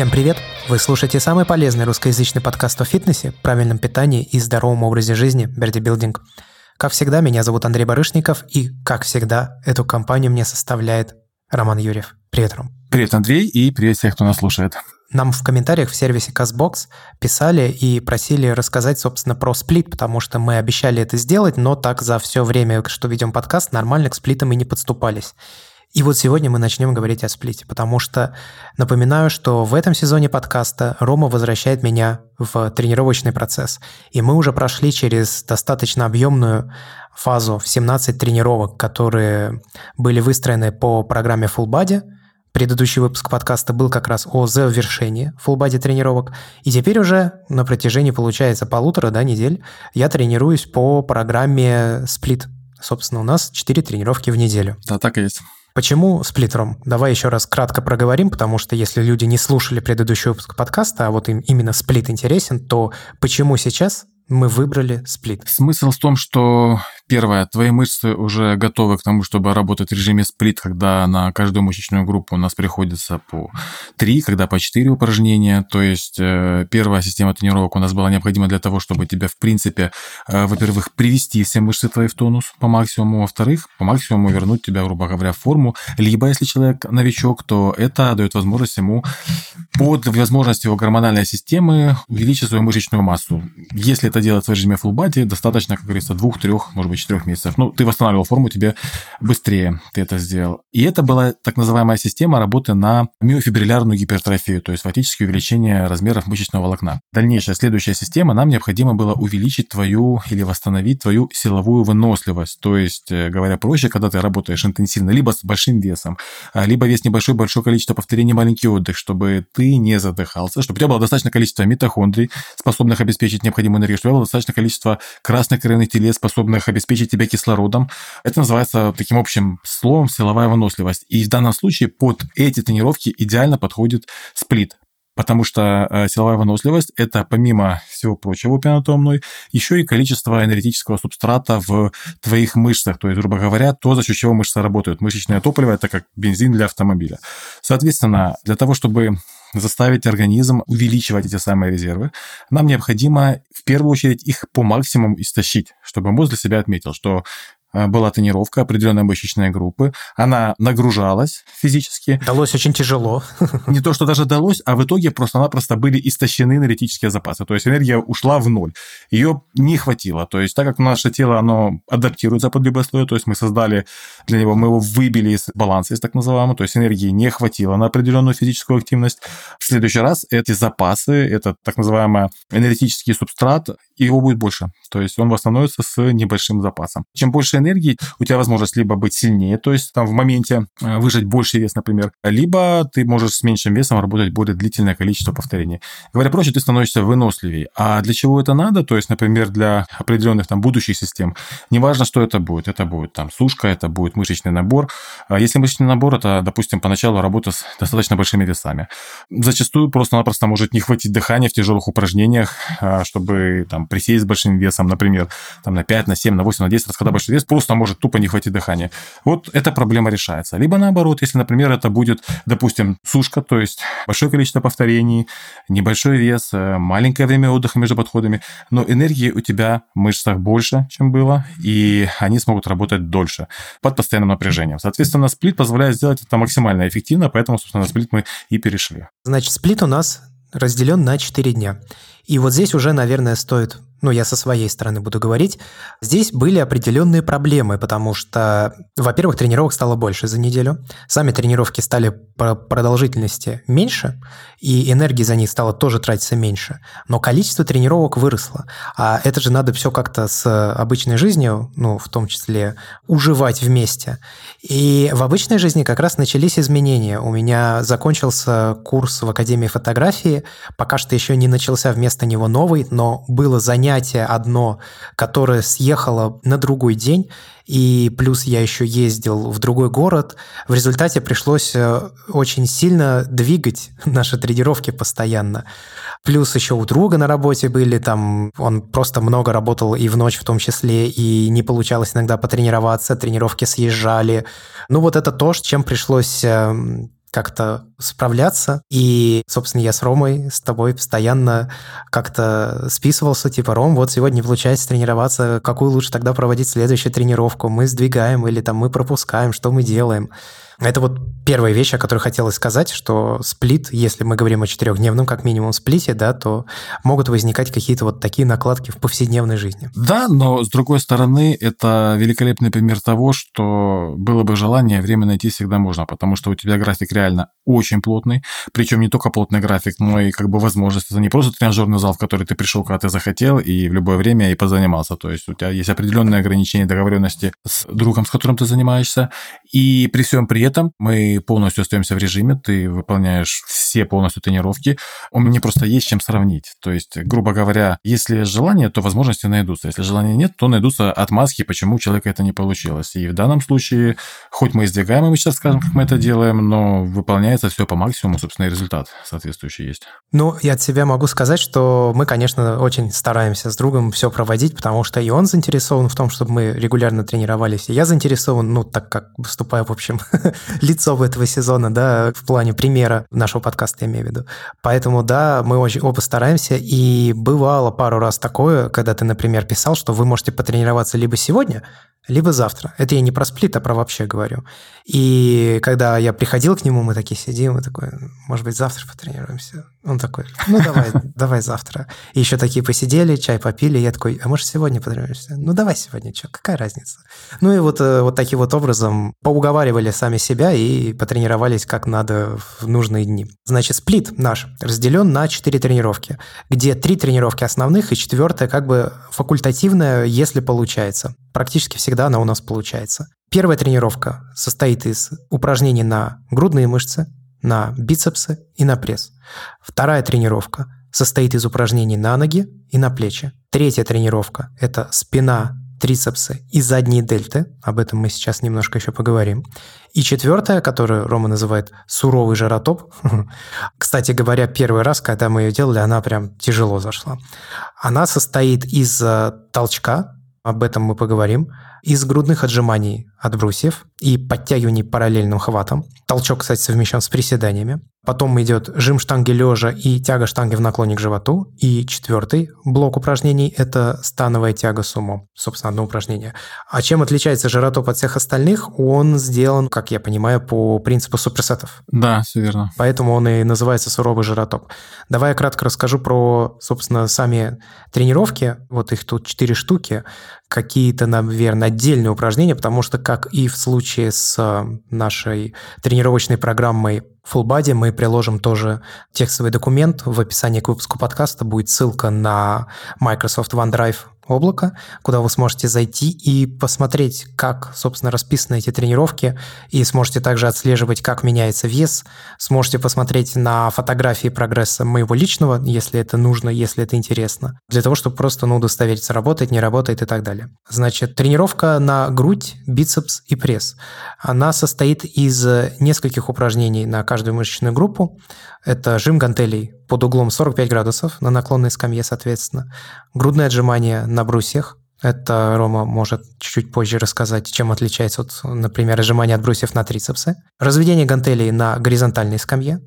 Всем привет! Вы слушаете самый полезный русскоязычный подкаст о фитнесе, правильном питании и здоровом образе жизни «Бердибилдинг». Как всегда, меня зовут Андрей Барышников, и, как всегда, эту компанию мне составляет Роман Юрьев. Привет, Ром. Привет, Андрей, и привет всех, кто нас слушает. Нам в комментариях в сервисе CastBox писали и просили рассказать, собственно, про сплит, потому что мы обещали это сделать, но так за все время, что ведем подкаст, нормально к сплитам и не подступались. И вот сегодня мы начнем говорить о сплите, потому что напоминаю, что в этом сезоне подкаста Рома возвращает меня в тренировочный процесс. И мы уже прошли через достаточно объемную фазу в 17 тренировок, которые были выстроены по программе Full Body. Предыдущий выпуск подкаста был как раз о завершении Full Body тренировок. И теперь уже на протяжении, получается, полутора да, недель я тренируюсь по программе Split. Собственно, у нас 4 тренировки в неделю. Да, так и есть. Почему сплиттером? Давай еще раз кратко проговорим, потому что если люди не слушали предыдущий выпуск подкаста, а вот им именно сплит интересен, то почему сейчас мы выбрали сплит? Смысл в том, что Первое, твои мышцы уже готовы к тому, чтобы работать в режиме сплит, когда на каждую мышечную группу у нас приходится по 3, когда по 4 упражнения. То есть э, первая система тренировок у нас была необходима для того, чтобы тебя, в принципе, э, во-первых, привести все мышцы твои в тонус по максимуму, во-вторых, по максимуму вернуть тебя, грубо говоря, в форму. Либо, если человек новичок, то это дает возможность ему под возможность его гормональной системы увеличить свою мышечную массу. Если это делать в режиме full body, достаточно, как говорится, двух-трех, может быть, четырех месяцев. Ну, ты восстанавливал форму, тебе быстрее ты это сделал. И это была так называемая система работы на миофибриллярную гипертрофию, то есть фактически увеличение размеров мышечного волокна. Дальнейшая, следующая система, нам необходимо было увеличить твою или восстановить твою силовую выносливость. То есть, э, говоря проще, когда ты работаешь интенсивно, либо с большим весом, а, либо вес небольшой, большое количество повторений, маленький отдых, чтобы ты не задыхался, чтобы у тебя было достаточное количество митохондрий, способных обеспечить необходимую энергию, чтобы у тебя было достаточное количество красных кровяных телец, способных обеспечить обеспечить тебя кислородом. Это называется таким общим словом силовая выносливость. И в данном случае под эти тренировки идеально подходит сплит. Потому что э, силовая выносливость – это, помимо всего прочего, упомянутого мной, еще и количество энергетического субстрата в твоих мышцах. То есть, грубо говоря, то, за счет чего мышцы работают. Мышечное топливо – это как бензин для автомобиля. Соответственно, для того, чтобы заставить организм увеличивать эти самые резервы, нам необходимо в первую очередь их по максимуму истощить, чтобы мозг для себя отметил, что была тренировка определенной мышечной группы. Она нагружалась физически. Далось очень тяжело. Не то, что даже далось, а в итоге просто-напросто были истощены энергетические запасы. То есть энергия ушла в ноль. Ее не хватило. То есть так как наше тело, оно адаптируется под любые условия, то есть мы создали для него, мы его выбили из баланса, из так называемого, то есть энергии не хватило на определенную физическую активность. В следующий раз эти запасы, это так называемый энергетический субстрат, его будет больше. То есть он восстановится с небольшим запасом. Чем больше энергии, у тебя возможность либо быть сильнее, то есть там в моменте э, выжать больше вес, например, либо ты можешь с меньшим весом работать более длительное количество повторений. Говоря проще, ты становишься выносливее. А для чего это надо? То есть, например, для определенных там будущих систем, неважно, что это будет. Это будет там сушка, это будет мышечный набор. А если мышечный набор, это, допустим, поначалу работа с достаточно большими весами. Зачастую просто-напросто может не хватить дыхания в тяжелых упражнениях, а, чтобы там присесть с большим весом, например, там на 5, на 7, на 8, на 10 раз, когда большой вес, просто может тупо не хватить дыхания. Вот эта проблема решается. Либо наоборот, если, например, это будет, допустим, сушка, то есть большое количество повторений, небольшой вес, э, маленькое время отдыха между подходами, но энергии у тебя в мышцах больше, чем было, и они смогут работать дольше под постоянным напряжением. Соответственно, сплит позволяет сделать это максимально эффективно, поэтому, собственно, на сплит мы и перешли. Значит, сплит у нас разделен на 4 дня. И вот здесь уже, наверное, стоит ну, я со своей стороны буду говорить, здесь были определенные проблемы, потому что, во-первых, тренировок стало больше за неделю, сами тренировки стали по продолжительности меньше, и энергии за них стало тоже тратиться меньше, но количество тренировок выросло. А это же надо все как-то с обычной жизнью, ну, в том числе, уживать вместе. И в обычной жизни как раз начались изменения. У меня закончился курс в Академии фотографии, пока что еще не начался вместо него новый, но было занятие занятие одно, которое съехало на другой день, и плюс я еще ездил в другой город. В результате пришлось э, очень сильно двигать наши тренировки постоянно. Плюс еще у друга на работе были, там он просто много работал и в ночь в том числе, и не получалось иногда потренироваться, тренировки съезжали. Ну вот это то, чем пришлось эм, как-то справляться. И, собственно, я с Ромой, с тобой постоянно как-то списывался, типа, Ром, вот сегодня получается тренироваться, какую лучше тогда проводить следующую тренировку? Мы сдвигаем или там мы пропускаем, что мы делаем? Это вот первая вещь, о которой хотелось сказать, что сплит, если мы говорим о четырехдневном как минимум сплите, да, то могут возникать какие-то вот такие накладки в повседневной жизни. Да, но с другой стороны, это великолепный пример того, что было бы желание, время найти всегда можно, потому что у тебя график реально очень плотный, причем не только плотный график, но и как бы возможность. Это не просто тренажерный зал, в который ты пришел, когда ты захотел, и в любое время и позанимался. То есть у тебя есть определенные ограничения договоренности с другом, с которым ты занимаешься, и при всем при этом мы полностью остаемся в режиме, ты выполняешь все полностью тренировки. У меня просто есть чем сравнить. То есть, грубо говоря, если желание, то возможности найдутся. Если желания нет, то найдутся отмазки, почему у человека это не получилось. И в данном случае, хоть мы издвигаем, мы сейчас скажем, как мы это делаем, но выполняется все по максимуму, собственно, и результат соответствующий есть. Ну, я от себя могу сказать, что мы, конечно, очень стараемся с другом все проводить, потому что и он заинтересован в том, чтобы мы регулярно тренировались, и я заинтересован, ну, так как выступаю, в общем, лицом этого сезона, да, в плане примера нашего подкаста, я имею в виду. Поэтому, да, мы очень оба стараемся, и бывало пару раз такое, когда ты, например, писал, что вы можете потренироваться либо сегодня, либо завтра. Это я не про сплит, а про вообще говорю. И когда я приходил к нему, мы такие сидим, и такой, может быть, завтра потренируемся. Он такой, ну давай, давай завтра. И еще такие посидели, чай попили, я такой, а может сегодня потренируемся? Ну давай сегодня, что, какая разница? Ну и вот, э, вот таким вот образом поуговаривали сами себя и потренировались как надо в нужные дни. Значит, сплит наш разделен на 4 тренировки, где 3 тренировки основных и четвертая как бы факультативная, если получается. Практически всегда она у нас получается. Первая тренировка состоит из упражнений на грудные мышцы, на бицепсы и на пресс. Вторая тренировка состоит из упражнений на ноги и на плечи. Третья тренировка – это спина, трицепсы и задние дельты. Об этом мы сейчас немножко еще поговорим. И четвертая, которую Рома называет суровый жаротоп. Кстати говоря, первый раз, когда мы ее делали, она прям тяжело зашла. Она состоит из э, толчка, об этом мы поговорим, из грудных отжиманий от брусьев и подтягиваний параллельным хватом. Толчок, кстати, совмещен с приседаниями. Потом идет жим штанги лежа и тяга штанги в наклоне к животу. И четвертый блок упражнений – это становая тяга сумо. Собственно, одно упражнение. А чем отличается жиротоп от всех остальных? Он сделан, как я понимаю, по принципу суперсетов. Да, все верно. Поэтому он и называется суровый жиротоп. Давай я кратко расскажу про, собственно, сами тренировки. Вот их тут четыре штуки. Какие-то, наверное, отдельные упражнения, потому что, как и в случае с э, нашей тренировочной программой Full Body мы приложим тоже текстовый документ. В описании к выпуску подкаста будет ссылка на Microsoft OneDrive облако, куда вы сможете зайти и посмотреть, как, собственно, расписаны эти тренировки, и сможете также отслеживать, как меняется вес, сможете посмотреть на фотографии прогресса моего личного, если это нужно, если это интересно, для того, чтобы просто ну, удостовериться, работает, не работает и так далее. Значит, тренировка на грудь, бицепс и пресс. Она состоит из нескольких упражнений на каждую мышечную группу. Это жим гантелей под углом 45 градусов на наклонной скамье, соответственно. Грудное отжимание на брусьях. Это Рома может чуть-чуть позже рассказать, чем отличается от, например, отжимания от брусьев на трицепсы. Разведение гантелей на горизонтальной скамье.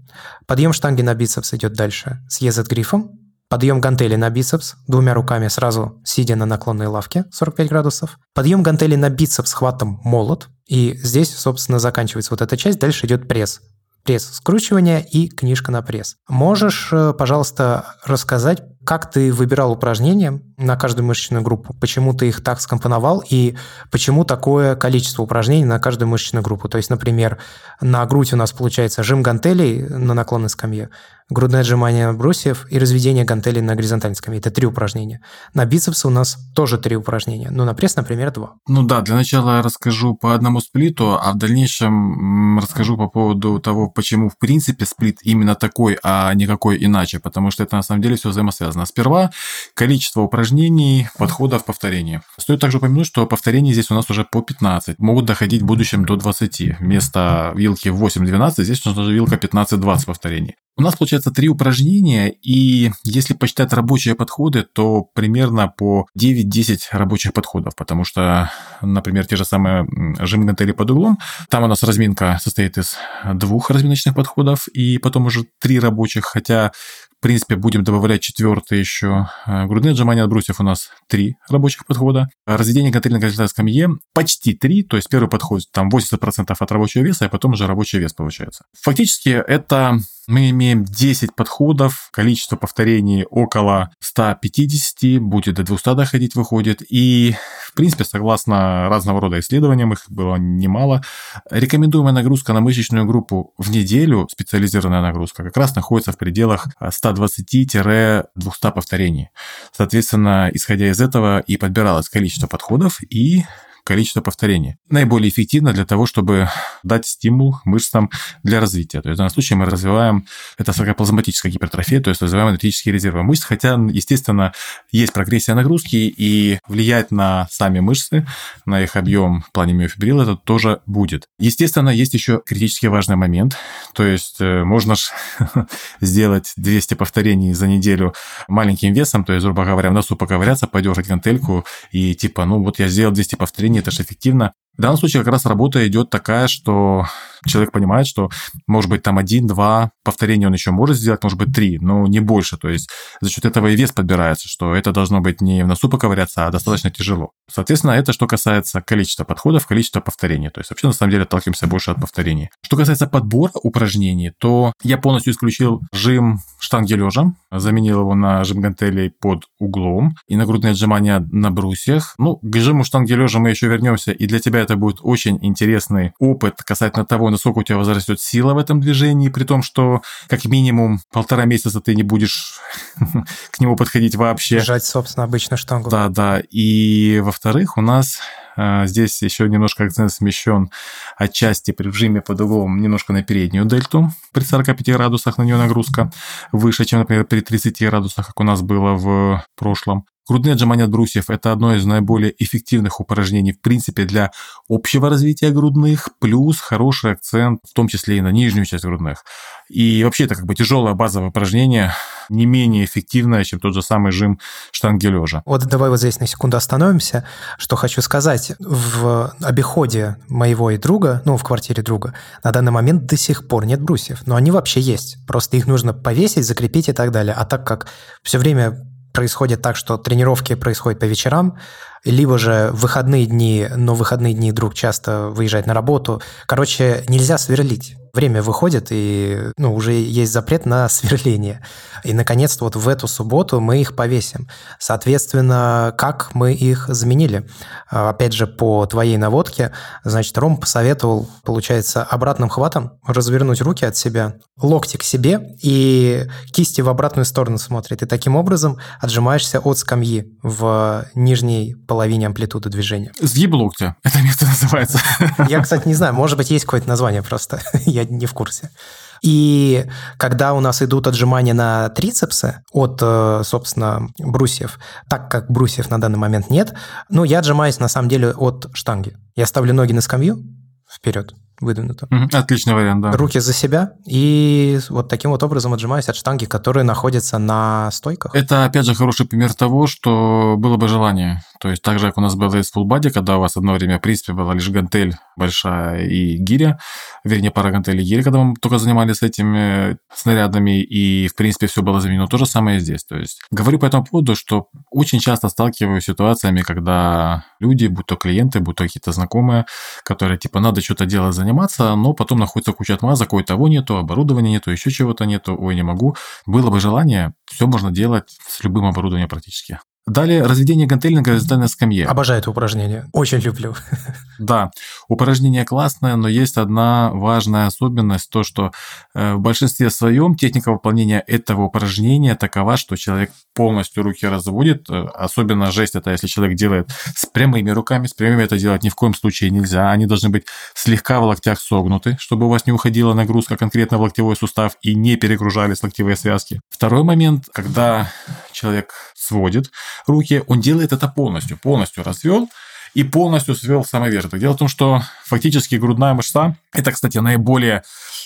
Подъем штанги на бицепс идет дальше с езет-грифом. Подъем гантели на бицепс двумя руками сразу сидя на наклонной лавке 45 градусов. Подъем гантели на бицепс хватом молот. И здесь, собственно, заканчивается вот эта часть. Дальше идет пресс пресс скручивания и книжка на пресс. Можешь, э, пожалуйста, рассказать, как ты выбирал упражнения на каждую мышечную группу? Почему ты их так скомпоновал и почему такое количество упражнений на каждую мышечную группу? То есть, например, на грудь у нас получается жим гантелей на наклонной скамье, грудное отжимание брусьев и разведение гантелей на горизонтальной скамье. Это три упражнения. На бицепсы у нас тоже три упражнения, но на пресс, например, два. Ну да, для начала я расскажу по одному сплиту, а в дальнейшем расскажу по поводу того, почему в принципе сплит именно такой, а не какой иначе, потому что это на самом деле все взаимосвязано связано. Сперва количество упражнений, подходов, повторений. Стоит также упомянуть, что повторений здесь у нас уже по 15. Могут доходить в будущем до 20. Вместо вилки 8-12 здесь нужна вилка 15-20 повторений. У нас получается три упражнения, и если посчитать рабочие подходы, то примерно по 9-10 рабочих подходов, потому что, например, те же самые жим гантели под углом, там у нас разминка состоит из двух разминочных подходов, и потом уже три рабочих, хотя в принципе, будем добавлять четвертый еще. Э, грудные отжимания от брусьев у нас три рабочих подхода. Разведение гантели на скамье почти три, то есть первый подход там 80% от рабочего веса, а потом уже рабочий вес получается. Фактически это мы имеем 10 подходов, количество повторений около 150, будет до 200 доходить выходит. И, в принципе, согласно разного рода исследованиям, их было немало, рекомендуемая нагрузка на мышечную группу в неделю, специализированная нагрузка, как раз находится в пределах 120-200 повторений. Соответственно, исходя из этого и подбиралось количество подходов и количество повторений. Наиболее эффективно для того, чтобы дать стимул мышцам для развития. То есть в данном случае мы развиваем, это саркоплазматическая гипертрофия, то есть развиваем энергетические резервы мышц, хотя, естественно, есть прогрессия нагрузки, и влиять на сами мышцы, на их объем в плане миофибрила это тоже будет. Естественно, есть еще критически важный момент, то есть э, можно сделать 200 повторений за неделю маленьким весом, то есть, грубо говоря, в носу поковыряться, подергать гантельку и типа, ну вот я сделал 200 повторений, это же эффективно. В данном случае как раз работа идет такая, что человек понимает, что, может быть, там один-два повторения он еще может сделать, может быть, три, но не больше. То есть за счет этого и вес подбирается, что это должно быть не в носу поковыряться, а достаточно тяжело. Соответственно, это что касается количества подходов, количества повторений. То есть вообще, на самом деле, отталкиваемся больше от повторений. Что касается подбора упражнений, то я полностью исключил жим штанги лежа, заменил его на жим гантелей под углом и на грудные отжимания на брусьях. Ну, к жиму штанги лежа мы еще вернемся, и для тебя это будет очень интересный опыт касательно того, насколько у тебя возрастет сила в этом движении, при том, что как минимум полтора месяца ты не будешь к нему подходить вообще. Жать, собственно, обычно штангу. Да, да. И во-вторых, у нас здесь еще немножко акцент смещен отчасти при вжиме под углом немножко на переднюю дельту. При 45 градусах на нее нагрузка выше, чем, например, при 30 градусах, как у нас было в прошлом. Грудные отжимания от брусьев – это одно из наиболее эффективных упражнений, в принципе, для общего развития грудных, плюс хороший акцент, в том числе и на нижнюю часть грудных. И вообще это как бы тяжелое базовое упражнение, не менее эффективное, чем тот же самый жим штанги лежа. Вот давай вот здесь на секунду остановимся. Что хочу сказать. В обиходе моего и друга, ну, в квартире друга, на данный момент до сих пор нет брусьев. Но они вообще есть. Просто их нужно повесить, закрепить и так далее. А так как все время происходит так, что тренировки происходят по вечерам, либо же выходные дни, но выходные дни друг часто выезжает на работу. Короче, нельзя сверлить. Время выходит, и ну, уже есть запрет на сверление. И, наконец-то, вот в эту субботу мы их повесим. Соответственно, как мы их заменили? А, опять же, по твоей наводке, значит, Ром посоветовал, получается, обратным хватом развернуть руки от себя, локти к себе и кисти в обратную сторону смотрит. И таким образом отжимаешься от скамьи в нижней половине амплитуды движения. Сгиб локтя. Это место называется. Я, кстати, не знаю. Может быть, есть какое-то название просто. Я не в курсе. И когда у нас идут отжимания на трицепсы от, э, собственно, брусьев, так как брусьев на данный момент нет, ну, я отжимаюсь на самом деле от штанги. Я ставлю ноги на скамью вперед, выдвинуто. Отличный вариант, да. Руки за себя, и вот таким вот образом отжимаюсь от штанги, которые находятся на стойках. Это, опять же, хороший пример того, что было бы желание. То есть так же, как у нас было из фулбади, когда у вас одно время, в принципе, была лишь гантель большая и гиря, вернее, пара гантелей и гиря, когда мы только занимались этими снарядами, и, в принципе, все было заменено. То же самое и здесь. То есть говорю по этому поводу, что очень часто сталкиваюсь с ситуациями, когда люди, будь то клиенты, будь то какие-то знакомые, которые, типа, надо что-то делать, заниматься, но потом находится куча отмазок, ой, того нету, оборудования нету, еще чего-то нету, ой, не могу. Было бы желание, все можно делать с любым оборудованием практически. Далее разведение гантелей на горизонтальной скамье. Обожаю это упражнение. Очень люблю. Да, упражнение классное, но есть одна важная особенность, то, что э, в большинстве своем техника выполнения этого упражнения такова, что человек полностью руки разводит. Э, особенно жесть это, если человек делает с прямыми руками. С прямыми это делать ни в коем случае нельзя. Они должны быть слегка в локтях согнуты, чтобы у вас не уходила нагрузка конкретно в локтевой сустав и не перегружались локтевые связки. Второй момент, когда человек сводит руки, он делает это полностью, полностью развел и полностью свел верх. Дело в том, что фактически грудная мышца – это, кстати, наиболее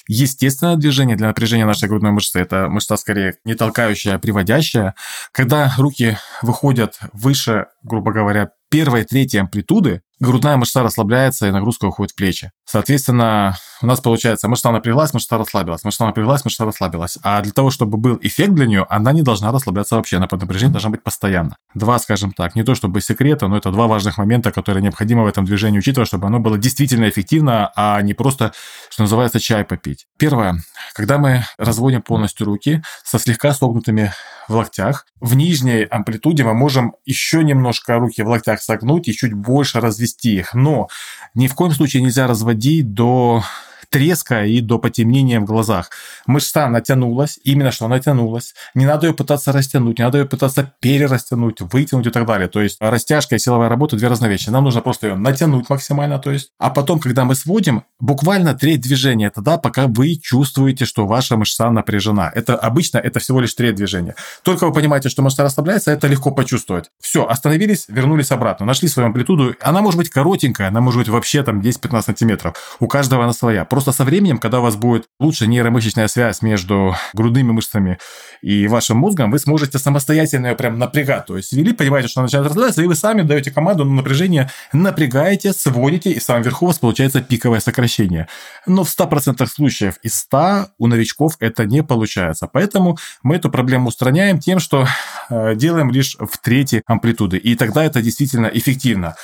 естественное движение для напряжения нашей грудной мышцы. Это мышца скорее не толкающая, а приводящая. Когда руки выходят выше, грубо говоря, первой третьей амплитуды, грудная мышца расслабляется и нагрузка уходит в плечи. Соответственно, у нас получается мышца напряглась, мышца расслабилась, мышца напряглась, мышца расслабилась. А для того, чтобы был эффект для нее, она не должна расслабляться вообще, она под напряжением должна быть постоянно. Два, скажем так, не то чтобы секрета, но это два важных момента, которые необходимо в этом движении учитывать, чтобы оно было действительно эффективно, а не просто, что называется, чай попить. Первое. Когда мы разводим полностью руки со слегка согнутыми в локтях, в нижней амплитуде мы можем еще немножко руки в локтях согнуть и чуть больше развести их. Но ни в коем случае нельзя разводить до треска и до потемнения в глазах. Мышца натянулась, именно что натянулась. Не надо ее пытаться растянуть, не надо ее пытаться перерастянуть, вытянуть и так далее. То есть растяжка и силовая работа – две разные вещи. Нам нужно просто ее натянуть максимально, то есть. А потом, когда мы сводим, буквально треть движения – это да, пока вы чувствуете, что ваша мышца напряжена. Это обычно это всего лишь треть движения. Только вы понимаете, что мышца расслабляется, это легко почувствовать. Все, остановились, вернулись обратно, нашли свою амплитуду. Она может быть коротенькая, она может быть вообще там 10-15 сантиметров. У каждого она своя. Просто со временем, когда у вас будет лучше нейромышечная связь между грудными мышцами и вашим мозгом, вы сможете самостоятельно ее прям напрягать. То есть ввели, понимаете, что она начинает расслабляться, и вы сами даете команду на напряжение, напрягаете, сводите, и в самом верху у вас получается пиковое сокращение. Но в 100% случаев из 100 у новичков это не получается. Поэтому мы эту проблему устраняем тем, что э, делаем лишь в третьей амплитуды. И тогда это действительно эффективно.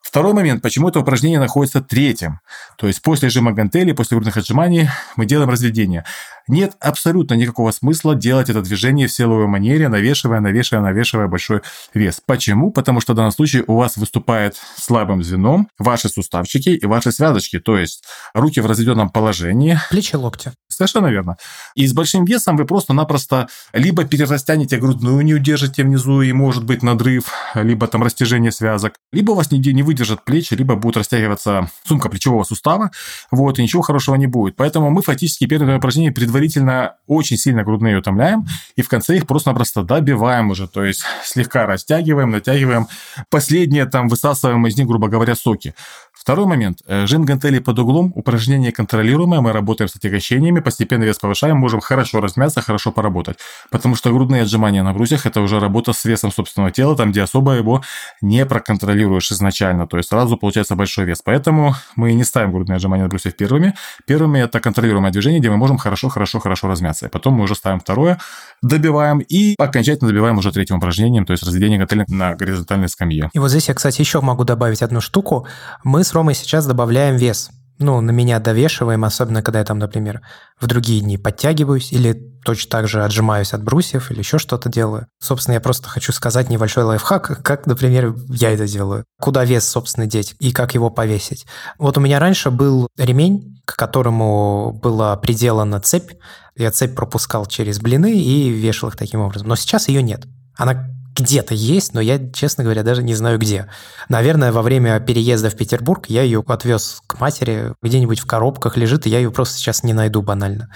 Второй момент, почему это упражнение находится третьим. То есть после жима гантели, после грудных отжиманий мы делаем разведение. Нет абсолютно никакого смысла делать это движение в силовой манере, навешивая, навешивая, навешивая большой вес. Почему? Потому что в данном случае у вас выступает слабым звеном ваши суставчики и ваши связочки, то есть руки в разведенном положении. Плечи, локти. Совершенно верно. И с большим весом вы просто-напросто либо перерастянете грудную, не удержите внизу, и может быть надрыв, либо там растяжение связок, либо у вас не, не выдержат плечи, либо будет растягиваться сумка плечевого сустава, вот, и ничего хорошего не будет. Поэтому мы фактически первое упражнение предварительно очень сильно грудные утомляем, и в конце их просто-напросто добиваем уже, то есть слегка растягиваем, натягиваем, последнее там высасываем из них, грубо говоря, соки. Второй момент. Э, жим гантелей под углом, упражнение контролируемое, мы работаем с отягощениями, постепенно вес повышаем, можем хорошо размяться, хорошо поработать. Потому что грудные отжимания на брусьях – это уже работа с весом собственного тела, там, где особо его не проконтролируешь изначально, то есть сразу получается большой вес. Поэтому мы не ставим грудные отжимания на брусьях первыми. Первыми – это контролируемое движение, где мы можем хорошо-хорошо-хорошо размяться. И потом мы уже ставим второе, добиваем и окончательно добиваем уже третьим упражнением, то есть разведение гантелей на горизонтальной скамье. И вот здесь я, кстати, еще могу добавить одну штуку. Мы с Ромой сейчас добавляем вес. Ну, на меня довешиваем, особенно когда я там, например, в другие дни подтягиваюсь или точно так же отжимаюсь от брусьев или еще что-то делаю. Собственно, я просто хочу сказать небольшой лайфхак, как, например, я это делаю. Куда вес, собственно, деть и как его повесить. Вот у меня раньше был ремень, к которому была приделана цепь. Я цепь пропускал через блины и вешал их таким образом. Но сейчас ее нет. Она где-то есть, но я, честно говоря, даже не знаю где. Наверное, во время переезда в Петербург я ее отвез к матери, где-нибудь в коробках лежит, и я ее просто сейчас не найду банально.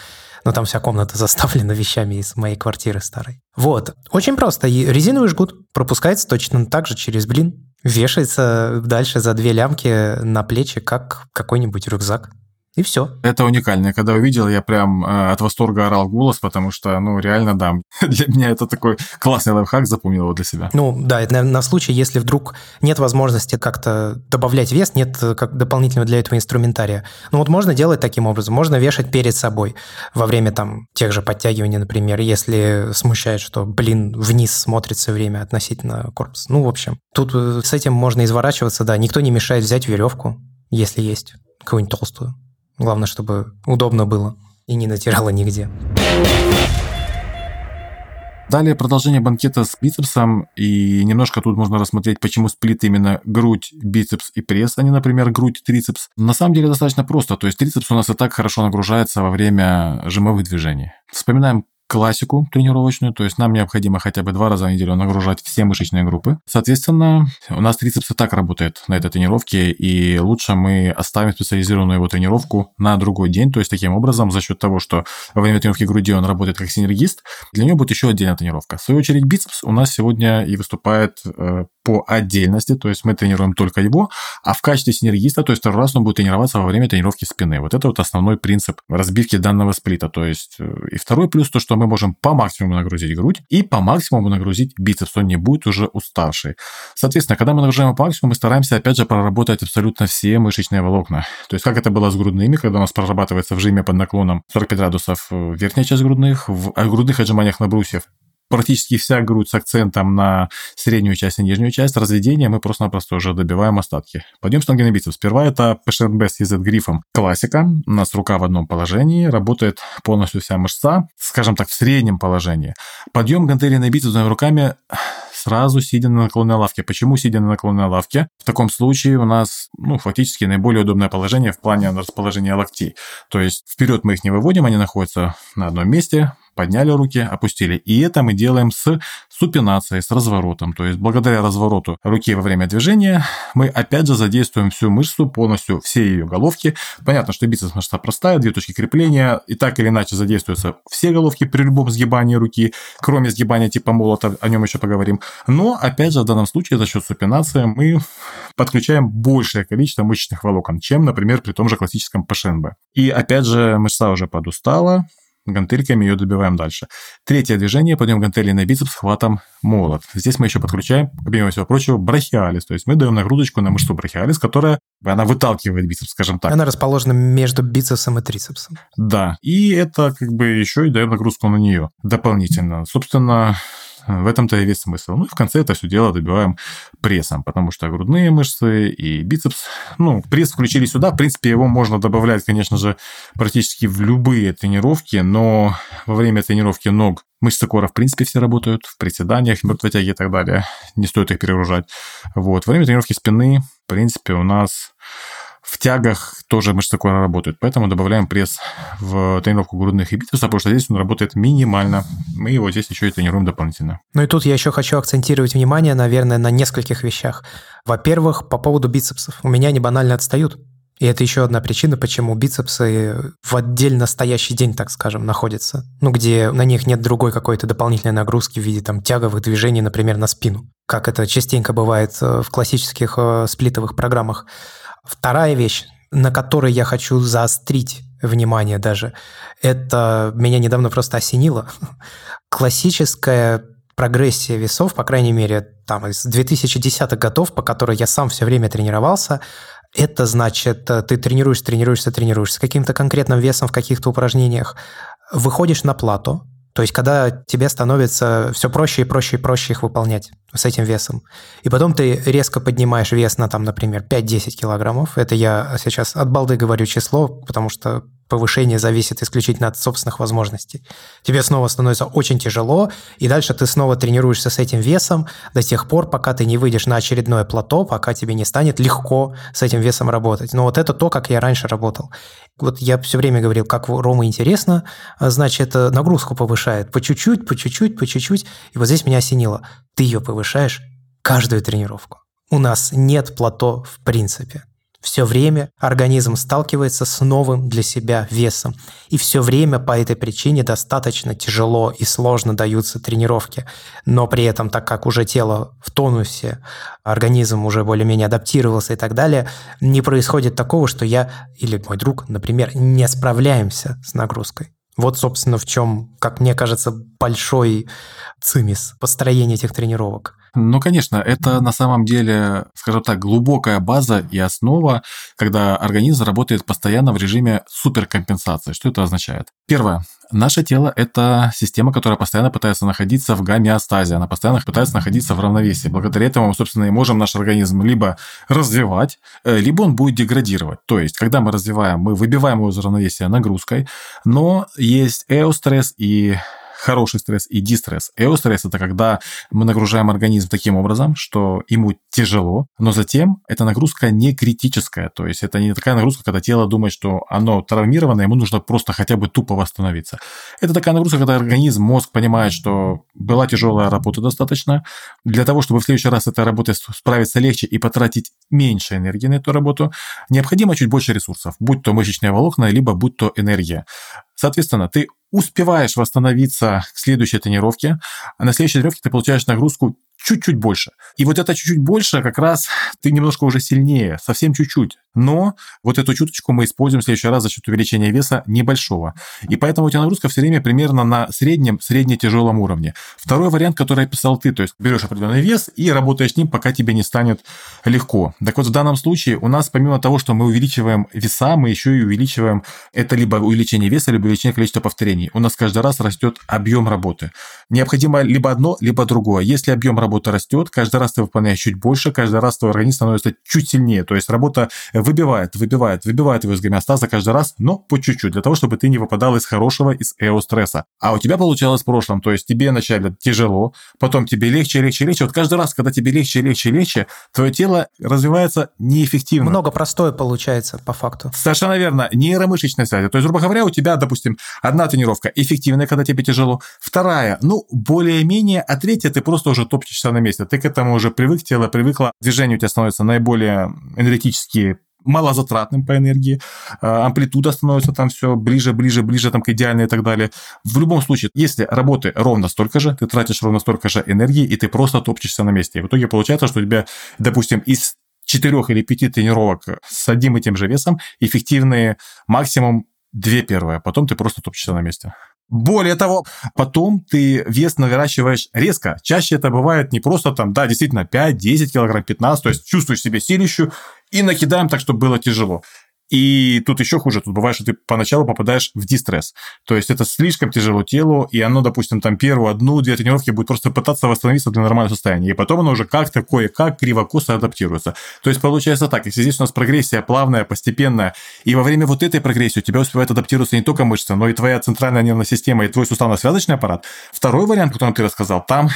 Но там вся комната заставлена вещами из моей квартиры старой. Вот. Очень просто. Резиновый жгут пропускается точно так же через блин, вешается дальше за две лямки на плечи, как какой-нибудь рюкзак. И все. Это уникально. Когда увидел, я прям э, от восторга орал голос, потому что, ну, реально, да, для меня это такой классный лайфхак, запомнил его для себя. Ну, да, это, наверное, на случай, если вдруг нет возможности как-то добавлять вес, нет э, как дополнительного для этого инструментария. Ну, вот можно делать таким образом. Можно вешать перед собой во время там тех же подтягиваний, например, если смущает, что, блин, вниз смотрится время относительно корпуса. Ну, в общем, тут э, с этим можно изворачиваться, да. Никто не мешает взять веревку, если есть, какую-нибудь толстую. Главное, чтобы удобно было и не натирало нигде. Далее продолжение банкета с бицепсом, и немножко тут можно рассмотреть, почему сплит именно грудь, бицепс и пресс, а не, например, грудь, трицепс. На самом деле достаточно просто, то есть трицепс у нас и так хорошо нагружается во время жимовых движений. Вспоминаем классику тренировочную, то есть нам необходимо хотя бы два раза в неделю нагружать все мышечные группы. Соответственно, у нас трицепс и так работает на этой тренировке, и лучше мы оставим специализированную его тренировку на другой день, то есть таким образом за счет того, что во время тренировки груди он работает как синергист, для него будет еще отдельная тренировка. В свою очередь бицепс у нас сегодня и выступает э, по отдельности, то есть мы тренируем только его, а в качестве синергиста, то есть второй раз он будет тренироваться во время тренировки спины. Вот это вот основной принцип разбивки данного сплита. То есть э, и второй плюс то, что мы можем по максимуму нагрузить грудь и по максимуму нагрузить бицепс, он не будет уже уставший. Соответственно, когда мы нагружаем по максимуму, мы стараемся опять же проработать абсолютно все мышечные волокна. То есть как это было с грудными, когда у нас прорабатывается в жиме под наклоном 45 градусов верхняя часть грудных, в грудных отжиманиях на брусьев практически вся грудь с акцентом на среднюю часть и нижнюю часть разведения, мы просто-напросто уже добиваем остатки. Подъем штанги на бицепс. Сперва это PSHB с EZ грифом. Классика. У нас рука в одном положении, работает полностью вся мышца, скажем так, в среднем положении. Подъем гантели на бицепс руками сразу сидя на наклонной лавке. Почему сидя на наклонной лавке? В таком случае у нас, ну, фактически наиболее удобное положение в плане расположения локтей. То есть вперед мы их не выводим, они находятся на одном месте, подняли руки, опустили. И это мы делаем с супинацией, с разворотом. То есть благодаря развороту руки во время движения мы опять же задействуем всю мышцу, полностью все ее головки. Понятно, что бицепс мышца простая, две точки крепления, и так или иначе задействуются все головки при любом сгибании руки, кроме сгибания типа молота, о нем еще поговорим. Но опять же в данном случае за счет супинации мы подключаем большее количество мышечных волокон, чем, например, при том же классическом ПШНБ. И опять же мышца уже подустала, гантельками ее добиваем дальше. Третье движение, подъем гантели на бицепс хватом молот. Здесь мы еще подключаем, помимо всего прочего, брахиалис, то есть мы даем нагрузочку на мышцу брахиалис, которая, она выталкивает бицепс, скажем так. Она расположена между бицепсом и трицепсом. Да, и это как бы еще и даем нагрузку на нее дополнительно. Собственно, в этом-то и весь смысл. Ну и в конце это все дело добиваем прессом, потому что грудные мышцы и бицепс, ну, пресс включили сюда, в принципе, его можно добавлять, конечно же, практически в любые тренировки, но во время тренировки ног Мышцы кора, в принципе, все работают в приседаниях, мертвой тяге и так далее. Не стоит их перегружать. Вот. Во время тренировки спины, в принципе, у нас в тягах тоже мышцы кора работают, поэтому добавляем пресс в тренировку грудных и бицепса, потому что здесь он работает минимально. Мы его здесь еще и тренируем дополнительно. Ну и тут я еще хочу акцентировать внимание, наверное, на нескольких вещах. Во-первых, по поводу бицепсов. У меня они банально отстают. И это еще одна причина, почему бицепсы в отдельно стоящий день, так скажем, находятся. Ну, где на них нет другой какой-то дополнительной нагрузки в виде там тяговых движений, например, на спину. Как это частенько бывает э, в классических э, сплитовых программах. Вторая вещь, на которой я хочу заострить внимание даже, это меня недавно просто осенило. Классическая прогрессия весов, по крайней мере, там из 2010-х годов, по которой я сам все время тренировался, это значит, ты тренируешься, тренируешься, тренируешься с каким-то конкретным весом в каких-то упражнениях, выходишь на плато, то есть, когда тебе становится все проще и проще и проще их выполнять с этим весом. И потом ты резко поднимаешь вес на, там, например, 5-10 килограммов. Это я сейчас от балды говорю число, потому что повышение зависит исключительно от собственных возможностей. Тебе снова становится очень тяжело, и дальше ты снова тренируешься с этим весом до тех пор, пока ты не выйдешь на очередное плато, пока тебе не станет легко с этим весом работать. Но вот это то, как я раньше работал. Вот я все время говорил, как Рома интересно, а значит, нагрузку повышает по чуть-чуть, по чуть-чуть, по чуть-чуть. И вот здесь меня осенило. Ты ее повышаешь каждую тренировку. У нас нет плато в принципе. Все время организм сталкивается с новым для себя весом. И все время по этой причине достаточно тяжело и сложно даются тренировки. Но при этом, так как уже тело в тонусе, организм уже более-менее адаптировался и так далее, не происходит такого, что я или мой друг, например, не справляемся с нагрузкой. Вот, собственно, в чем, как мне кажется, большой цимис построения этих тренировок. Ну, конечно, это на самом деле, скажем так, глубокая база и основа, когда организм работает постоянно в режиме суперкомпенсации. Что это означает? Первое. Наше тело – это система, которая постоянно пытается находиться в гомеостазе, она постоянно пытается находиться в равновесии. Благодаря этому мы, собственно, и можем наш организм либо развивать, э, либо он будет деградировать. То есть, когда мы развиваем, мы выбиваем его из равновесия нагрузкой, но есть эостресс и хороший стресс и дистресс. Эостресс – это когда мы нагружаем организм таким образом, что ему тяжело, но затем эта нагрузка не критическая, то есть это не такая нагрузка, когда тело думает, что оно травмировано, ему нужно просто хотя бы тупо восстановиться. Это такая нагрузка, когда организм, мозг понимает, что была тяжелая работа достаточно, для того, чтобы в следующий раз этой работой справиться легче и потратить меньше энергии на эту работу, необходимо чуть больше ресурсов, будь то мышечные волокна, либо будь то энергия. Соответственно, ты успеваешь восстановиться к следующей тренировке, а на следующей тренировке ты получаешь нагрузку чуть-чуть больше. И вот это чуть-чуть больше как раз ты немножко уже сильнее, совсем чуть-чуть. Но вот эту чуточку мы используем в следующий раз за счет увеличения веса небольшого. И поэтому у тебя нагрузка все время примерно на среднем, средне-тяжелом уровне. Второй вариант, который описал ты, то есть берешь определенный вес и работаешь с ним, пока тебе не станет легко. Так вот, в данном случае у нас помимо того, что мы увеличиваем веса, мы еще и увеличиваем это либо увеличение веса, либо увеличение количества повторений. У нас каждый раз растет объем работы. Необходимо либо одно, либо другое. Если объем работы растет, каждый раз ты выполняешь чуть больше, каждый раз твой организм становится чуть сильнее. То есть работа выбивает, выбивает, выбивает его из гомеостаза каждый раз, но по чуть-чуть, для того, чтобы ты не выпадал из хорошего, из эостресса. А у тебя получалось в прошлом, то есть тебе вначале тяжело, потом тебе легче, легче, легче. Вот каждый раз, когда тебе легче, легче, легче, твое тело развивается неэффективно. Много простое получается, по факту. Совершенно верно. Нейромышечная связь. То есть, грубо говоря, у тебя, допустим, одна тренировка эффективная, когда тебе тяжело, вторая, ну, более-менее, а третья ты просто уже топчешься на месте. Ты к этому уже привык, тело привыкло, движение у тебя становится наиболее энергетически малозатратным по энергии, а, амплитуда становится там все ближе, ближе, ближе там к идеальной и так далее. В любом случае, если работы ровно столько же, ты тратишь ровно столько же энергии, и ты просто топчешься на месте. И в итоге получается, что у тебя, допустим, из четырех или пяти тренировок с одним и тем же весом эффективные максимум две первые, а потом ты просто топчешься на месте. Более того, потом ты вес наращиваешь резко. Чаще это бывает не просто там, да, действительно 5, 10 килограмм, 15, то есть чувствуешь себе силищу и накидаем так, чтобы было тяжело. И тут еще хуже, тут бывает, что ты поначалу попадаешь в дистресс. То есть это слишком тяжело телу, и оно, допустим, там первую, одну, две тренировки будет просто пытаться восстановиться для нормального состояния. И потом оно уже как-то кое-как криво-косо адаптируется. То есть получается так, если здесь у нас прогрессия плавная, постепенная, и во время вот этой прогрессии у тебя успевает адаптироваться не только мышцы, но и твоя центральная нервная система, и твой суставно-связочный аппарат. Второй вариант, который ты рассказал, там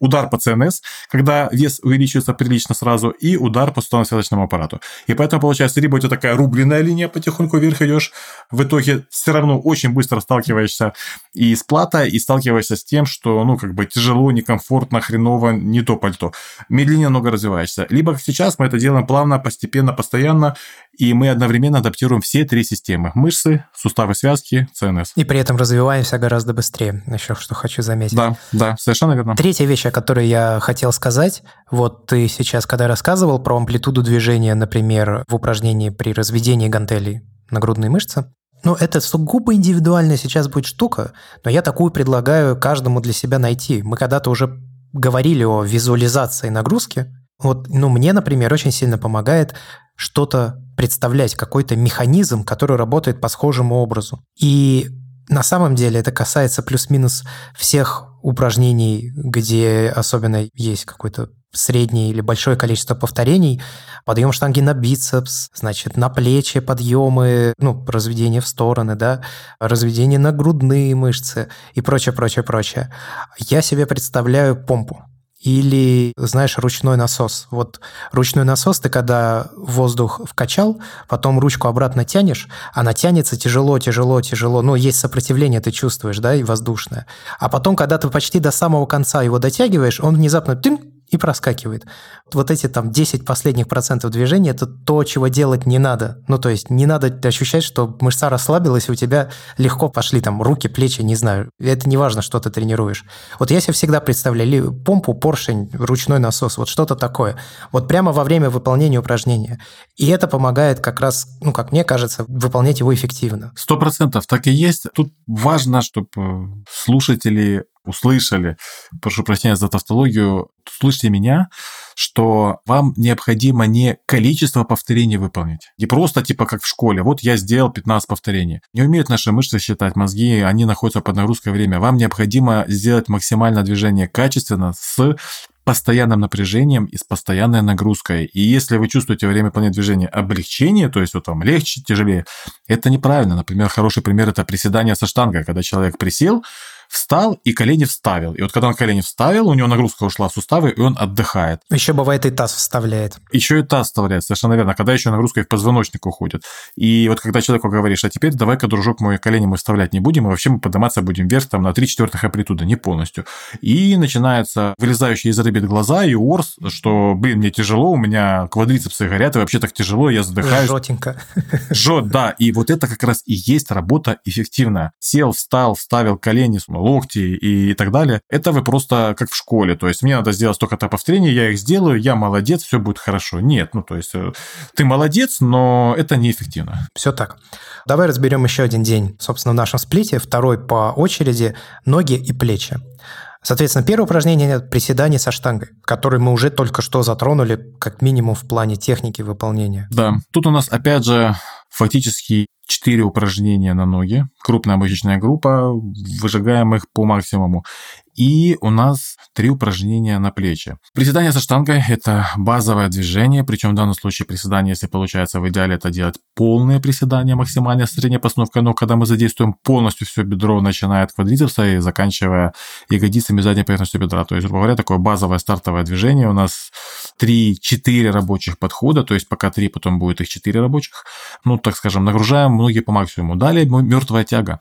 удар по ЦНС, когда вес увеличивается прилично сразу, и удар по суставно-связочному аппарату. И поэтому получается, либо у тебя такая рубленная линия, потихоньку вверх идешь, в итоге все равно очень быстро сталкиваешься и с платой, и сталкиваешься с тем, что, ну, как бы тяжело, некомфортно, хреново, не то пальто. Медленнее много развиваешься. Либо сейчас мы это делаем плавно, постепенно, постоянно, и мы одновременно адаптируем все три системы. Мышцы, суставы связки, ЦНС. И при этом развиваемся гораздо быстрее, еще что хочу заметить. Да, да, совершенно верно. Третья вещь, о которой я хотел сказать, вот ты сейчас, когда рассказывал про амплитуду движения, например, в упражнении при разведении гантелей на грудные мышцы, ну, это сугубо индивидуальная сейчас будет штука, но я такую предлагаю каждому для себя найти. Мы когда-то уже говорили о визуализации нагрузки. Вот, ну, мне, например, очень сильно помогает что-то представлять, какой-то механизм, который работает по схожему образу. И на самом деле это касается плюс-минус всех упражнений, где особенно есть какой-то среднее или большое количество повторений, подъем штанги на бицепс, значит, на плечи подъемы, ну, разведение в стороны, да, разведение на грудные мышцы и прочее, прочее, прочее. Я себе представляю помпу или, знаешь, ручной насос. Вот ручной насос ты когда воздух вкачал, потом ручку обратно тянешь, она тянется тяжело, тяжело, тяжело. Ну, есть сопротивление, ты чувствуешь, да, и воздушное. А потом, когда ты почти до самого конца его дотягиваешь, он внезапно тынь, и проскакивает. Вот эти там 10 последних процентов движения – это то, чего делать не надо. Ну, то есть не надо ощущать, что мышца расслабилась, и у тебя легко пошли там руки, плечи, не знаю. Это не важно, что ты тренируешь. Вот я себе всегда представляю помпу, поршень, ручной насос, вот что-то такое. Вот прямо во время выполнения упражнения. И это помогает как раз, ну, как мне кажется, выполнять его эффективно. Сто процентов так и есть. Тут важно, чтобы слушатели услышали, прошу прощения за тавтологию, слышите меня, что вам необходимо не количество повторений выполнить. Не просто типа как в школе, вот я сделал 15 повторений. Не умеют наши мышцы считать, мозги, они находятся под нагрузкой время. Вам необходимо сделать максимально движение качественно с постоянным напряжением и с постоянной нагрузкой. И если вы чувствуете во время выполнения движения облегчение, то есть вот там легче, тяжелее, это неправильно. Например, хороший пример – это приседание со штангой. Когда человек присел, встал и колени вставил. И вот когда он колени вставил, у него нагрузка ушла в суставы, и он отдыхает. Еще бывает и таз вставляет. Еще и таз вставляет, совершенно верно, когда еще нагрузка и в позвоночник уходит. И вот когда человеку говоришь, а теперь давай-ка, дружок мой, колени мы вставлять не будем, и вообще мы подниматься будем вверх там на 3 четвертых амплитуды, не полностью. И начинается вылезающий из рыбит глаза и орс, что, блин, мне тяжело, у меня квадрицепсы горят, и вообще так тяжело, я задыхаюсь. Жотенько. Жжет, да. И вот это как раз и есть работа эффективная. Сел, встал, вставил колени, локти и так далее. Это вы просто как в школе. То есть мне надо сделать столько-то повторений, я их сделаю, я молодец, все будет хорошо. Нет, ну то есть э, ты молодец, но это неэффективно. Все так. Давай разберем еще один день, собственно, в нашем сплите. Второй по очереди – ноги и плечи. Соответственно, первое упражнение – это приседание со штангой, которое мы уже только что затронули, как минимум в плане техники выполнения. Да, тут у нас опять же фактически 4 упражнения на ноги, крупная мышечная группа, выжигаем их по максимуму. И у нас три упражнения на плечи. Приседание со штангой – это базовое движение, причем в данном случае приседание, если получается в идеале, это делать полное приседание, максимальная средняя постановка ног, когда мы задействуем полностью все бедро, начиная от квадрицепса и заканчивая ягодицами задней поверхностью бедра. То есть, грубо говоря, такое базовое стартовое движение. У нас 3-4 рабочих подхода, то есть пока 3, потом будет их 4 рабочих. Ну, так скажем, нагружаем ноги по максимуму. Далее мертвая тяга.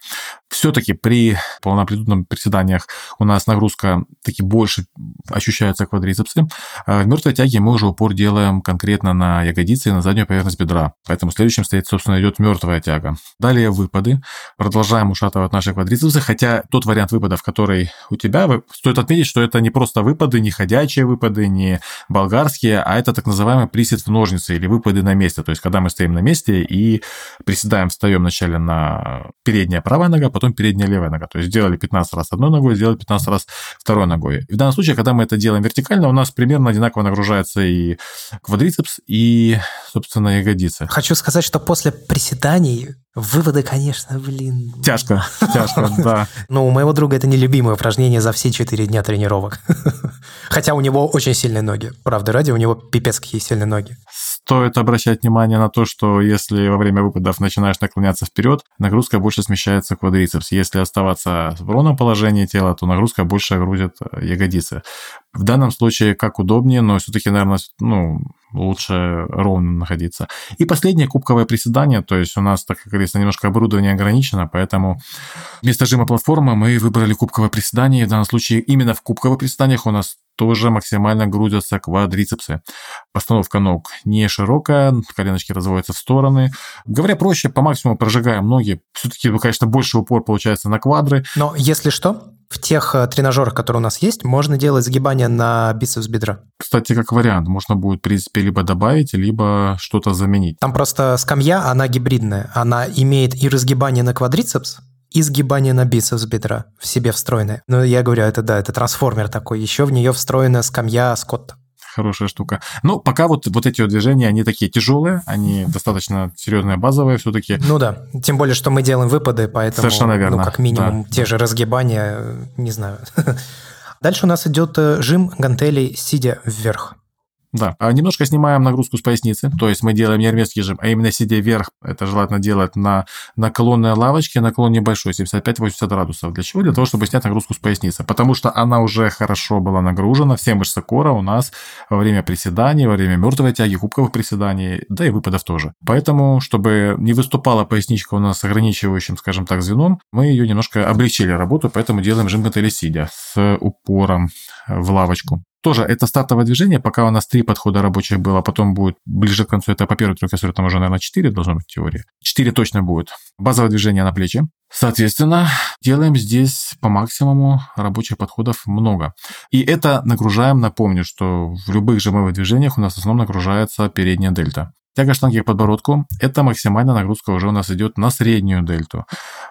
Все-таки при полноамплитудных приседаниях у нас нагрузка таки больше ощущается квадрицепсы. А в мертвой тяге мы уже упор делаем конкретно на ягодицы и на заднюю поверхность бедра. Поэтому следующим стоит, собственно, идет мертвая тяга. Далее выпады. Продолжаем ушатывать наши квадрицепсы, хотя тот вариант выпадов, который у тебя, стоит отметить, что это не просто выпады, не ходячие выпады, не болгарские, а это так называемый присед в ножницы или выпады на месте. То есть, когда мы стоим на месте и приседаем, встаем вначале на передняя правая нога, потом передняя левая нога. То есть, сделали 15 раз одной ногой, сделали 15 раз второй ногой. И в данном случае, когда мы это делаем вертикально, у нас примерно одинаково нагружается и квадрицепс, и, собственно, ягодицы. Хочу сказать, что после приседаний Выводы, конечно, блин. Тяжко, тяжко, да. Но у моего друга это нелюбимое упражнение за все четыре дня тренировок. Хотя у него очень сильные ноги. Правда, ради у него пипец какие сильные ноги. Стоит обращать внимание на то, что если во время выпадов начинаешь наклоняться вперед, нагрузка больше смещается в квадрицепс. Если оставаться в ровном положении тела, то нагрузка больше грузит э, ягодицы. В данном случае как удобнее, но все-таки, наверное, ну, лучше ровно находиться. И последнее кубковое приседание, то есть у нас, так как говорится, немножко оборудование ограничено, поэтому вместо жима платформы мы выбрали кубковое приседание. В данном случае именно в кубковых приседаниях у нас тоже максимально грузятся квадрицепсы. Постановка ног не широкая, коленочки разводятся в стороны. Говоря проще, по максимуму прожигаем ноги. Все-таки, конечно, больше упор получается на квадры. Но если что, в тех э, тренажерах, которые у нас есть, можно делать сгибание на бицепс бедра. Кстати, как вариант, можно будет, в принципе, либо добавить, либо что-то заменить. Там просто скамья, она гибридная. Она имеет и разгибание на квадрицепс, и сгибание на бицепс бедра в себе встроенное. Но я говорю, это да, это трансформер такой. Еще в нее встроена скамья Скотта хорошая штука. Но пока вот, вот эти вот движения, они такие тяжелые, они достаточно серьезные, базовые все-таки. Ну да, тем более, что мы делаем выпады, поэтому, Совершенно верно. ну, как минимум, да. те же разгибания, не знаю. Дальше у нас идет э, жим гантелей, сидя вверх. Да. А немножко снимаем нагрузку с поясницы, то есть мы делаем не армейский жим, а именно сидя вверх, это желательно делать на наклонной лавочке, наклон небольшой, 75-80 градусов. Для чего? Для того, чтобы снять нагрузку с поясницы, потому что она уже хорошо была нагружена, все мышцы кора у нас во время приседаний, во время мертвой тяги, кубковых приседаний, да и выпадов тоже. Поэтому, чтобы не выступала поясничка у нас ограничивающим, скажем так, звеном, мы ее немножко облегчили работу, поэтому делаем жим гантели сидя с упором в лавочку. Тоже это стартовое движение, пока у нас три подхода рабочих было, а потом будет ближе к концу это по первой трехкассуре, там уже, наверное, четыре должно быть в теории. Четыре точно будет. Базовое движение на плечи. Соответственно, делаем здесь по максимуму рабочих подходов много. И это нагружаем, напомню, что в любых жимовых движениях у нас в основном нагружается передняя дельта. Тяга штанги к подбородку – это максимальная нагрузка уже у нас идет на среднюю дельту.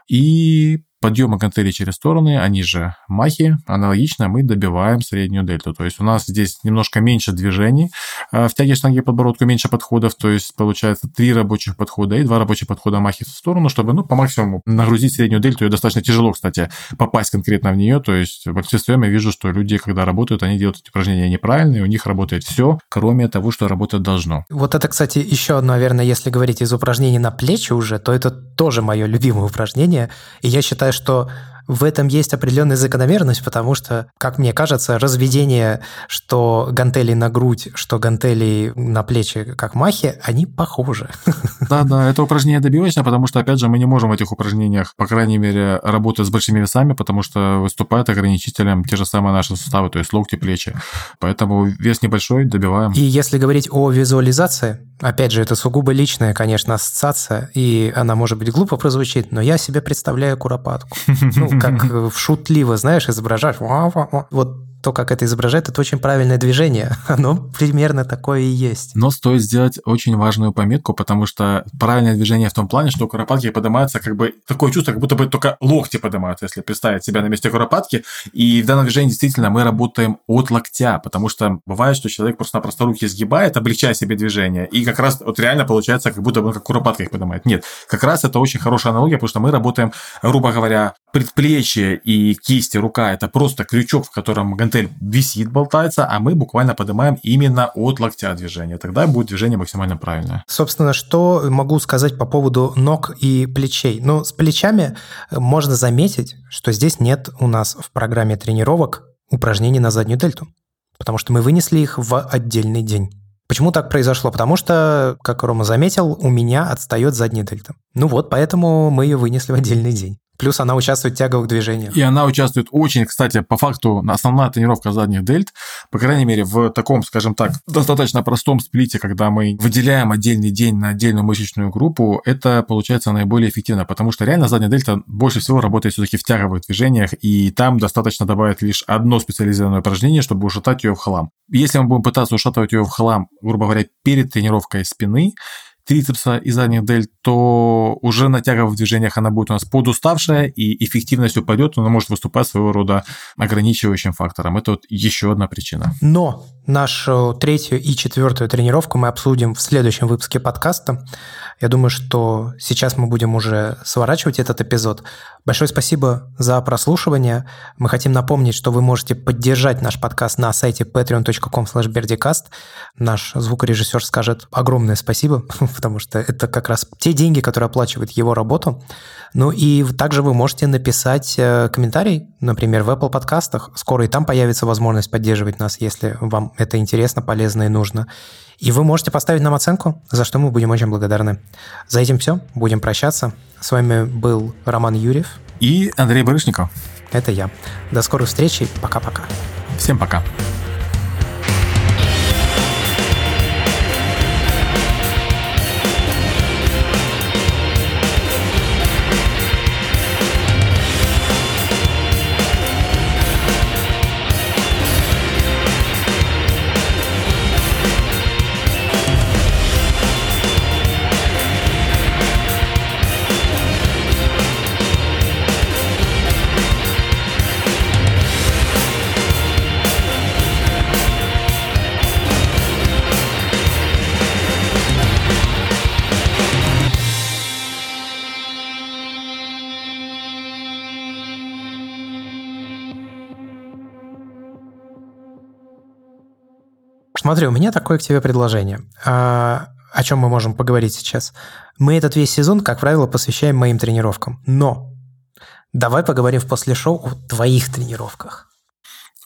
И подъемы гантелей через стороны, они же махи, аналогично мы добиваем среднюю дельту. То есть у нас здесь немножко меньше движений, а в тяге штанги подбородку меньше подходов, то есть получается три рабочих подхода и два рабочих подхода махи в сторону, чтобы ну, по максимуму нагрузить среднюю дельту. Ее достаточно тяжело, кстати, попасть конкретно в нее. То есть в большинстве я вижу, что люди, когда работают, они делают эти упражнения неправильные, у них работает все, кроме того, что работать должно. Вот это, кстати, еще одно, наверное, если говорить из упражнений на плечи уже, то это тоже мое любимое упражнение. И я считаю, что в этом есть определенная закономерность, потому что, как мне кажется, разведение, что гантели на грудь, что гантели на плечи, как махи, они похожи. Да-да, это упражнение добивочное, потому что, опять же, мы не можем в этих упражнениях, по крайней мере, работать с большими весами, потому что выступает ограничителем те же самые наши суставы, то есть локти, плечи. Поэтому вес небольшой, добиваем. И если говорить о визуализации, опять же, это сугубо личная, конечно, ассоциация, и она, может быть, глупо прозвучит, но я себе представляю куропатку. Ну, как в шутливо, знаешь, изображаешь. Вот то, как это изображает, это очень правильное движение. Оно примерно такое и есть. Но стоит сделать очень важную пометку, потому что правильное движение в том плане, что у куропатки поднимаются как бы такое чувство, как будто бы только локти поднимаются, если представить себя на месте куропатки. И в данном движении действительно мы работаем от локтя, потому что бывает, что человек просто-напросто руки сгибает, облегчая себе движение, и как раз вот реально получается, как будто бы как куропатка их поднимает. Нет, как раз это очень хорошая аналогия, потому что мы работаем, грубо говоря, предплечье и кисти, рука – это просто крючок, в котором гантель висит, болтается, а мы буквально поднимаем именно от локтя движение. Тогда будет движение максимально правильное. Собственно, что могу сказать по поводу ног и плечей? Ну, с плечами можно заметить, что здесь нет у нас в программе тренировок упражнений на заднюю дельту, потому что мы вынесли их в отдельный день. Почему так произошло? Потому что, как Рома заметил, у меня отстает задняя дельта. Ну вот, поэтому мы ее вынесли в отдельный день. Плюс она участвует в тяговых движениях. И она участвует очень, кстати, по факту, основная тренировка задних дельт, по крайней мере, в таком, скажем так, достаточно простом сплите, когда мы выделяем отдельный день на отдельную мышечную группу, это получается наиболее эффективно, потому что реально задняя дельта больше всего работает все-таки в тяговых движениях, и там достаточно добавить лишь одно специализированное упражнение, чтобы ушатать ее в хлам. Если мы будем пытаться ушатывать ее в хлам, грубо говоря, перед тренировкой спины, трицепса и задних дельт, то уже на тяговых движениях она будет у нас подуставшая, и эффективность упадет, она может выступать своего рода ограничивающим фактором. Это вот еще одна причина. Но нашу третью и четвертую тренировку мы обсудим в следующем выпуске подкаста. Я думаю, что сейчас мы будем уже сворачивать этот эпизод. Большое спасибо за прослушивание. Мы хотим напомнить, что вы можете поддержать наш подкаст на сайте patreon.com. Наш звукорежиссер скажет огромное спасибо, потому что это как раз те деньги, которые оплачивают его работу. Ну и также вы можете написать э, комментарий, например, в Apple подкастах. Скоро и там появится возможность поддерживать нас, если вам это интересно, полезно и нужно. И вы можете поставить нам оценку, за что мы будем очень благодарны. За этим все. Будем прощаться. С вами был Роман Юрьев. И Андрей Барышников. Это я. До скорых встреч. Пока-пока. Всем пока. Смотри, у меня такое к тебе предложение. А, о чем мы можем поговорить сейчас? Мы этот весь сезон, как правило, посвящаем моим тренировкам. Но давай поговорим после шоу о твоих тренировках.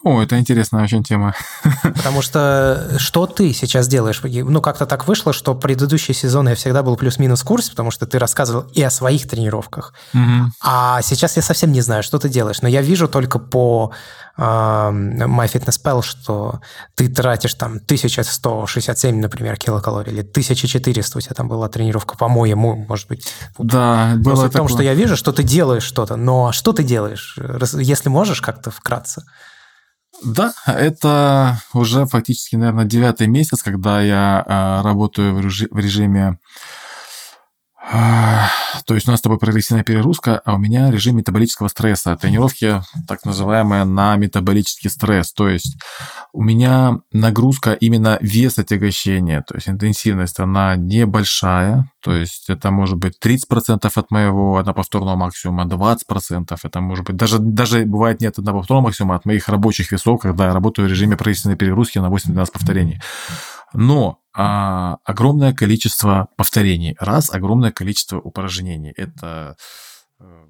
О, это интересная очень тема. Потому что что ты сейчас делаешь? Ну, как-то так вышло, что предыдущий сезон я всегда был плюс-минус в курсе, потому что ты рассказывал и о своих тренировках. Угу. А сейчас я совсем не знаю, что ты делаешь. Но я вижу только по э, MyFitnessPal, что ты тратишь там 1167, например, килокалорий, или 1400 у тебя там была тренировка, по-моему, может быть. Да, было Просто в том, что я вижу, что ты делаешь что-то, но что ты делаешь? Если можешь как-то вкратце. Да, это уже фактически, наверное, девятый месяц, когда я э, работаю в режиме то есть у нас с тобой прогрессивная перегрузка, а у меня режим метаболического стресса. Тренировки так называемые на метаболический стресс. То есть у меня нагрузка именно вес отягощения, то есть интенсивность, она небольшая. То есть это может быть 30% от моего одноповторного максимума, 20%. Это может быть даже, даже бывает нет одноповторного максимума от моих рабочих весов, когда я работаю в режиме прогрессивной перегрузки на 8-12 повторений. Но а, огромное количество повторений, раз огромное количество упражнений. Это э,